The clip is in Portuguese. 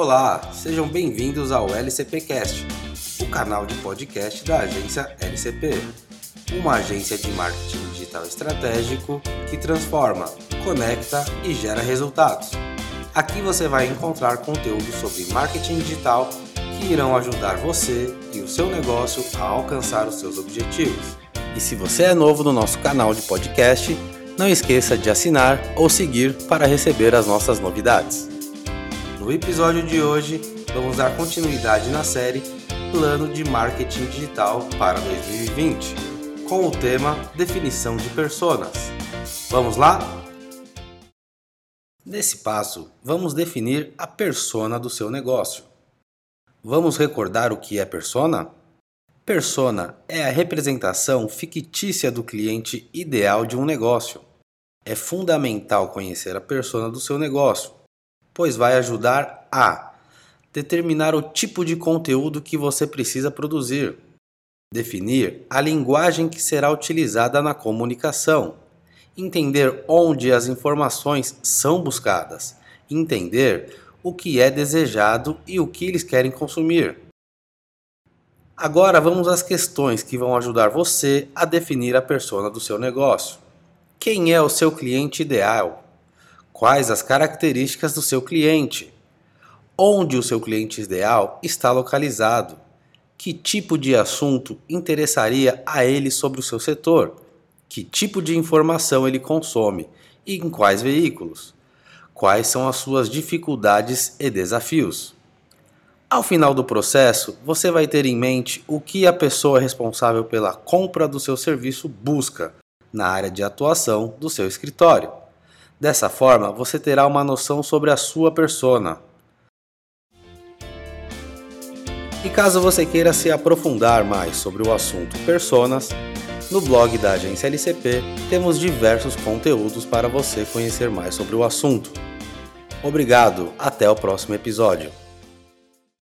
Olá, sejam bem-vindos ao LCPcast, o canal de podcast da agência LCP, uma agência de marketing digital estratégico que transforma, conecta e gera resultados. Aqui você vai encontrar conteúdo sobre marketing digital que irão ajudar você e o seu negócio a alcançar os seus objetivos. E se você é novo no nosso canal de podcast, não esqueça de assinar ou seguir para receber as nossas novidades. No episódio de hoje, vamos dar continuidade na série Plano de Marketing Digital para 2020, com o tema Definição de Personas. Vamos lá? Nesse passo, vamos definir a persona do seu negócio. Vamos recordar o que é persona? Persona é a representação fictícia do cliente ideal de um negócio. É fundamental conhecer a persona do seu negócio, pois vai ajudar a determinar o tipo de conteúdo que você precisa produzir, definir a linguagem que será utilizada na comunicação, entender onde as informações são buscadas, entender o que é desejado e o que eles querem consumir. Agora vamos às questões que vão ajudar você a definir a persona do seu negócio. Quem é o seu cliente ideal? Quais as características do seu cliente? Onde o seu cliente ideal está localizado? Que tipo de assunto interessaria a ele sobre o seu setor? Que tipo de informação ele consome e em quais veículos? Quais são as suas dificuldades e desafios? Ao final do processo, você vai ter em mente o que a pessoa responsável pela compra do seu serviço busca na área de atuação do seu escritório. Dessa forma, você terá uma noção sobre a sua persona. E caso você queira se aprofundar mais sobre o assunto personas, no blog da agência LCP temos diversos conteúdos para você conhecer mais sobre o assunto. Obrigado, até o próximo episódio.